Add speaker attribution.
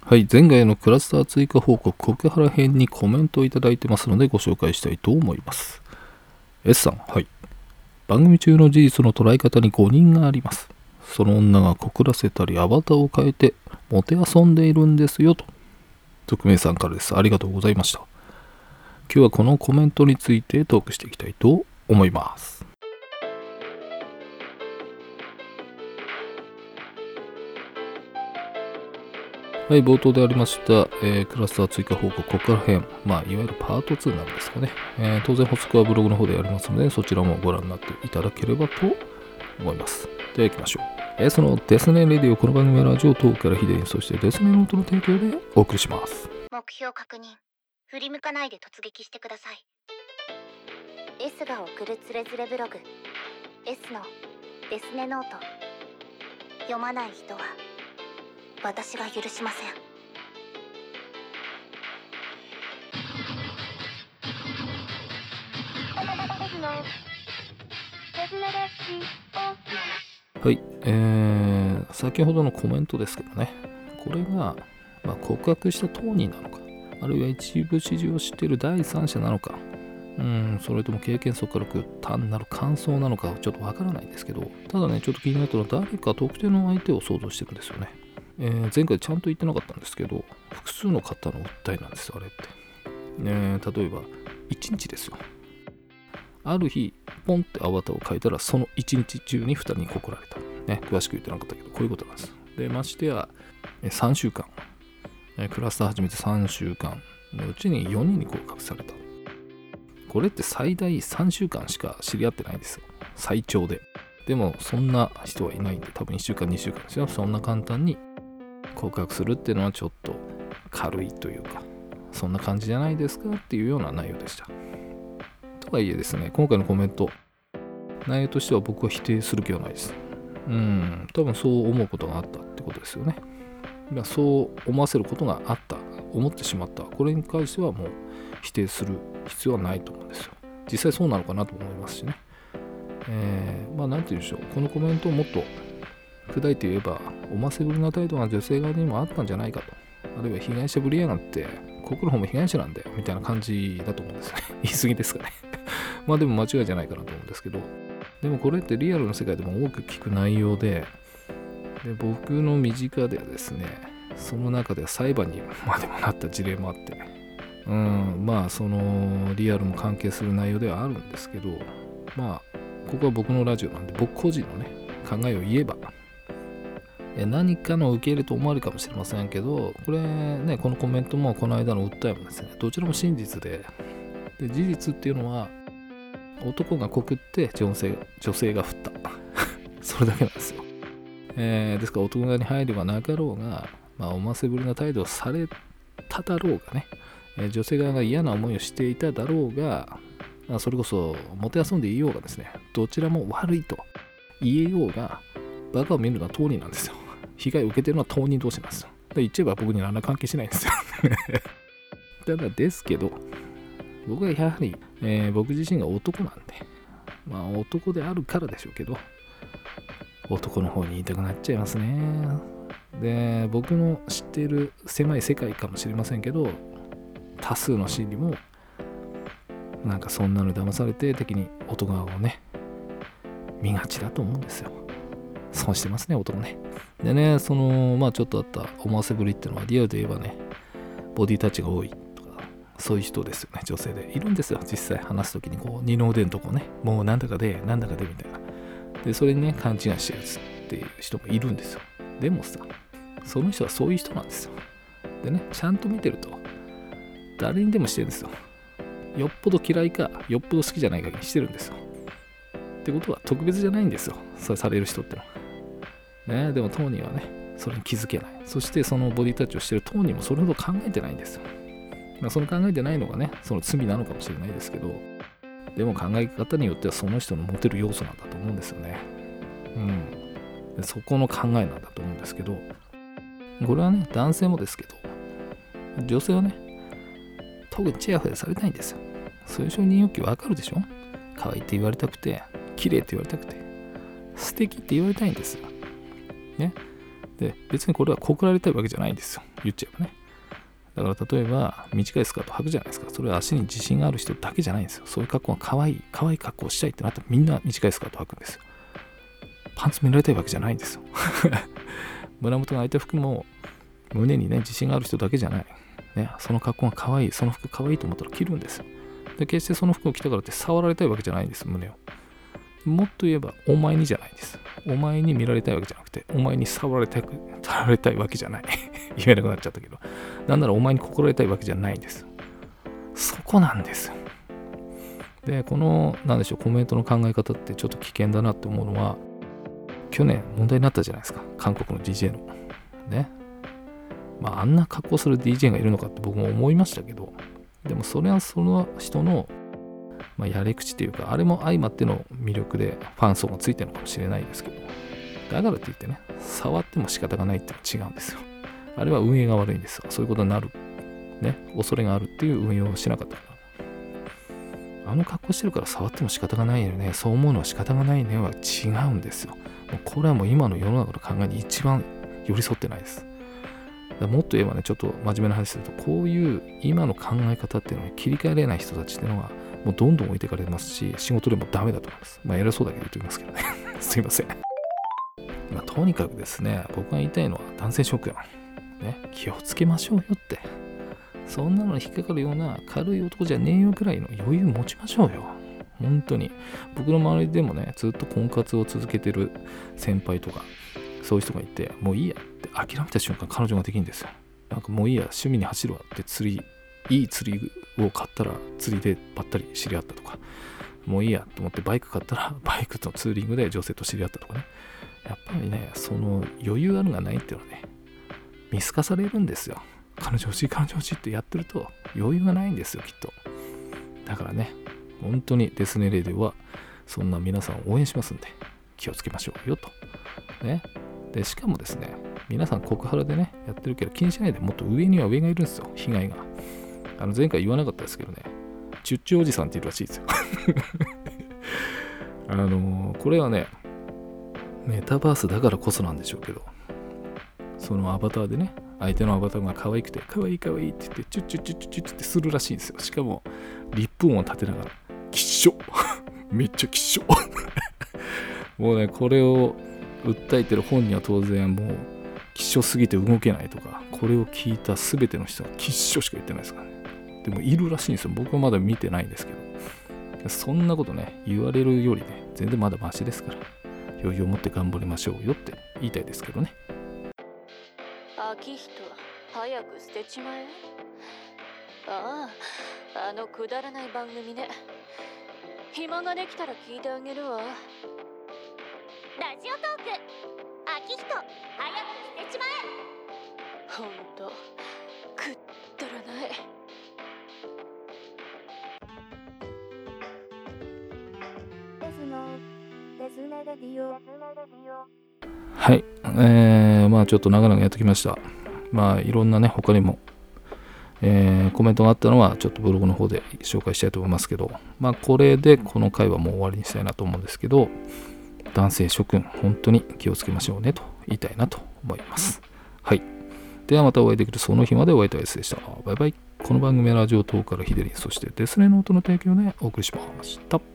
Speaker 1: はい、前回のクラスター追加報告、告原編にコメントをいただいてますのでご紹介したいと思います。S さん、はい。番組中の事実の捉え方に誤認があります。その女が告らせたりアバターを変えてもてあそんでいるんですよと。匿名さんからです。ありがとうございました。今日はこのコメントについてトークしていきたいと思います。はい、冒頭でありました、えー、クラスター追加報告、告ハラ編、まあ、いわゆるパート2なんですかね。えー、当然、補足はブログの方でやりますので、そちらもご覧になっていただければと思います。では行きましょう。えー、そのデスネ Radio、この番組は Radiotalk からヒデに、そしてデスネノートの提供でお送りします。
Speaker 2: 目標確認。振り向かないで突撃してください。S が送るつれづれブログ。S のデスネノート。読まない人は私が許しません
Speaker 1: はい、えー、先ほどのコメントですけどね、これが、まあ、告白した当人なのか、あるいは一部始終を知っている第三者なのか、うん、それとも経験則からく単なる感想なのかちょっとわからないんですけど、ただね、ちょっと気になったのは誰か特定の相手を想像してるんですよね。えー、前回ちゃんと言ってなかったんですけど、複数の方の訴えなんです、あれって。ね、例えば、1日ですよ。ある日、ポンってアバターを変えたら、その1日中に2人に告られた。ね、詳しく言ってなかったけど、こういうことなんです。で、ましてや、3週間、クラスター始めて3週間のうちに4人に告白された。これって最大3週間しか知り合ってないんですよ。最長で。でも、そんな人はいないんで、多分1週間、2週間ですよ。そんな簡単に告白するっていうのはちょっと軽いというか、そんな感じじゃないですかっていうような内容でした。とはいえですね、今回のコメント、内容としては僕は否定する気はないです。うん、多分そう思うことがあったってことですよね。そう思わせることがあった、思ってしまった、これに関してはもう否定する必要はないと思うんですよ。実際そうなのかなと思いますしね。えー、まあ、なんて言うんでしょう、このコメントをもっと砕いて言えば、思わせぶりな態度が女性側にもあったんじゃないかと。あるいは被害者ぶりやがって、ここの方も被害者なんだよ、みたいな感じだと思うんですね。言い過ぎですかね まあでも間違いじゃないかなと思うんですけど、でもこれってリアルな世界でも多く聞く内容で、で僕の身近ではですね、その中では裁判に までもなった事例もあって、うん、まあそのリアルも関係する内容ではあるんですけど、まあここは僕のラジオなんで僕個人のね考えを言えば何かの受け入れと思われるかもしれませんけど、これね、このコメントもこの間の訴えもですね、どちらも真実で、で事実っていうのは、男が告って女性女性が振った。それだけなんですよ。えー、ですから男側に配慮がなかろうが、まあ、思わせぶりな態度をされただろうがね、え、女性側が嫌な思いをしていただろうが、まあ、それこそ、もてあそんでいようがですね、どちらも悪いと言えようが、バカを見るのは当人なんですよ。被害を受けてるのは当人同士なんですよ。で言っちゃえば僕に何ら関係しないんですよ ただですけど、僕はやはり、えー、僕自身が男なんで、まあ男であるからでしょうけど、男の方に言いたくなっちゃいますね。で、僕の知っている狭い世界かもしれませんけど、多数の心理も、なんかそんなの騙されて敵に男側をね、見がちだと思うんですよ。損してますね、男ね。でね、その、まあちょっとあった思わせぶりっていうのはリアルで言えばね、ボディタッチが多いとか、そういう人ですよね、女性で。いるんですよ、実際話すときに、こう、二の腕のとこね、もうなんだかで、なんだかでみたいな。で、それにね、勘違いしてるっていう人もいるんですよ。でもさ、その人はそういう人なんですよ。でね、ちゃんと見てると、誰にでもしてるんですよ。よっぽど嫌いか、よっぽど好きじゃないかにしてるんですよ。ってことは特別じゃないんですよ。それされる人ってのは。ね、でも当人はね、それに気づけない。そしてそのボディタッチをしてる当人もそれほど考えてないんですよ。まあ、その考えてないのがね、その罪なのかもしれないですけど、でも考え方によってはその人の持てる要素なんだと思うんですよね。うん。そこの考えなんだと思うんですけど、これはね、男性もですけど、女性はね、特にチヤホヤされたいんですよ。そういう承認欲求わかるでしょ？可愛いって言われたくて、綺麗って言われたくて、素敵って言われたいんですよ。ね。で、別にこれは告られたいわけじゃないんですよ。言っちゃえばね。だから例えば短いスカート履くじゃないですか。それは足に自信がある人だけじゃないんですよ。そういう格好が可愛い、可愛い格好をしたいってなったらみんな短いスカート履くんですよ。パンツ見られたいわけじゃないんですよ。胸元が開いた服も胸にね、自信がある人だけじゃない。ね、その格好が可愛い、その服可愛いと思ったら着るんですよ。で、決してその服を着たからって触られたいわけじゃないんです、胸を。もっと言えば、お前にじゃないです。お前に見られたいわけじゃなくて、お前に触られたい、触られたいわけじゃない。言えなくなっちゃったけど。なんならお前に心得たいわけじゃないんです。そこなんです。で、この、なんでしょう、コメントの考え方ってちょっと危険だなって思うのは、去年問題になったじゃないですか。韓国の DJ の。ね。まあ、あんな格好する DJ がいるのかって僕も思いましたけど、でもそれはその人の、まあ、やり口っていうか、あれも相まっての魅力でファン層がついてるのかもしれないですけど、だからって言ってね、触っても仕方がないっていうのは違うんですよ。あれは運営が悪いんですよ。そういうことになる、ね、恐れがあるっていう運営をしなかったから。あの格好してるから触っても仕方がないよね。そう思うのは仕方がないねは違うんですよ。もうこれはもう今の世の中の考えに一番寄り添ってないです。もっと言えばね、ちょっと真面目な話すると、こういう今の考え方っていうのに切り替えれない人たちっていうのが、もうどんどん置いてかれますし、仕事でもダメだと思います。まあ偉そうだけど言っておきますけどね。すいません。まあ、とにかくですね、僕が言いたいのは男性諸君、ね、気をつけましょうよって。そんなのに引っかかるような軽い男じゃねえよくらいの余裕持ちましょうよ。本当に。僕の周りでもね、ずっと婚活を続けてる先輩とか、そういう人がいて、もういいやって諦めた瞬間、彼女ができるんですよ。なんかもういいや、趣味に走るわって釣り、いい釣りを買ったら釣りでばったり知り合ったとか、もういいやと思ってバイク買ったら バイクとツーリングで女性と知り合ったとかね。やっぱりね、その余裕あるがないっていうのはね、見透かされるんですよ。彼女欲しい、彼女欲しいってやってると余裕がないんですよ、きっと。だからね、本当にデスネレディはそんな皆さんを応援しますんで、気をつけましょうよと。ね。で、しかもですね、皆さん告ハラでね、やってるけど気にしないでもっと上には上がいるんですよ、被害が。あの前回言わなかったですけどね、チュッチュおじさんっているらしいですよ。あの、これはね、メタバースだからこそなんでしょうけど、そのアバターでね、相手のアバターが可愛くて、可愛い可愛いって言って、チュッチュッチュッチュッチュッってするらしいんですよ。しかも、リップ音を立てながら、きっしょめっちゃきっしょもうね、これを訴えてる本人は当然もう、きっしょすぎて動けないとか、これを聞いた全ての人はきっしょしか言ってないですからね。でもいるらしいんですよ。僕はまだ見てないんですけど。そんなことね、言われるよりね、全然まだマシですから。余裕を持って頑張りましょうよって言いたいですけどね。
Speaker 3: 秋人、早く捨てちまえ。ああ、あのくだらない番組ね。暇ができたら聞いてあげるわ。ラ
Speaker 2: ジオトーク、秋人、早く捨てちまえ。
Speaker 3: ほんと、
Speaker 1: はい、えー、まあちょっと長々やってきました。まあいろんなね、他にも、えー、コメントがあったのはちょっとブログの方で紹介したいと思いますけど、まあこれでこの回はもう終わりにしたいなと思うんですけど、男性諸君、本当に気をつけましょうねと言いたいなと思います。はい。ではまたお会いできるその日までお会いいたいでした。バイバイ。この番組はラジオ等からヒデリン、そしてデスネノートの提供でお送りしました。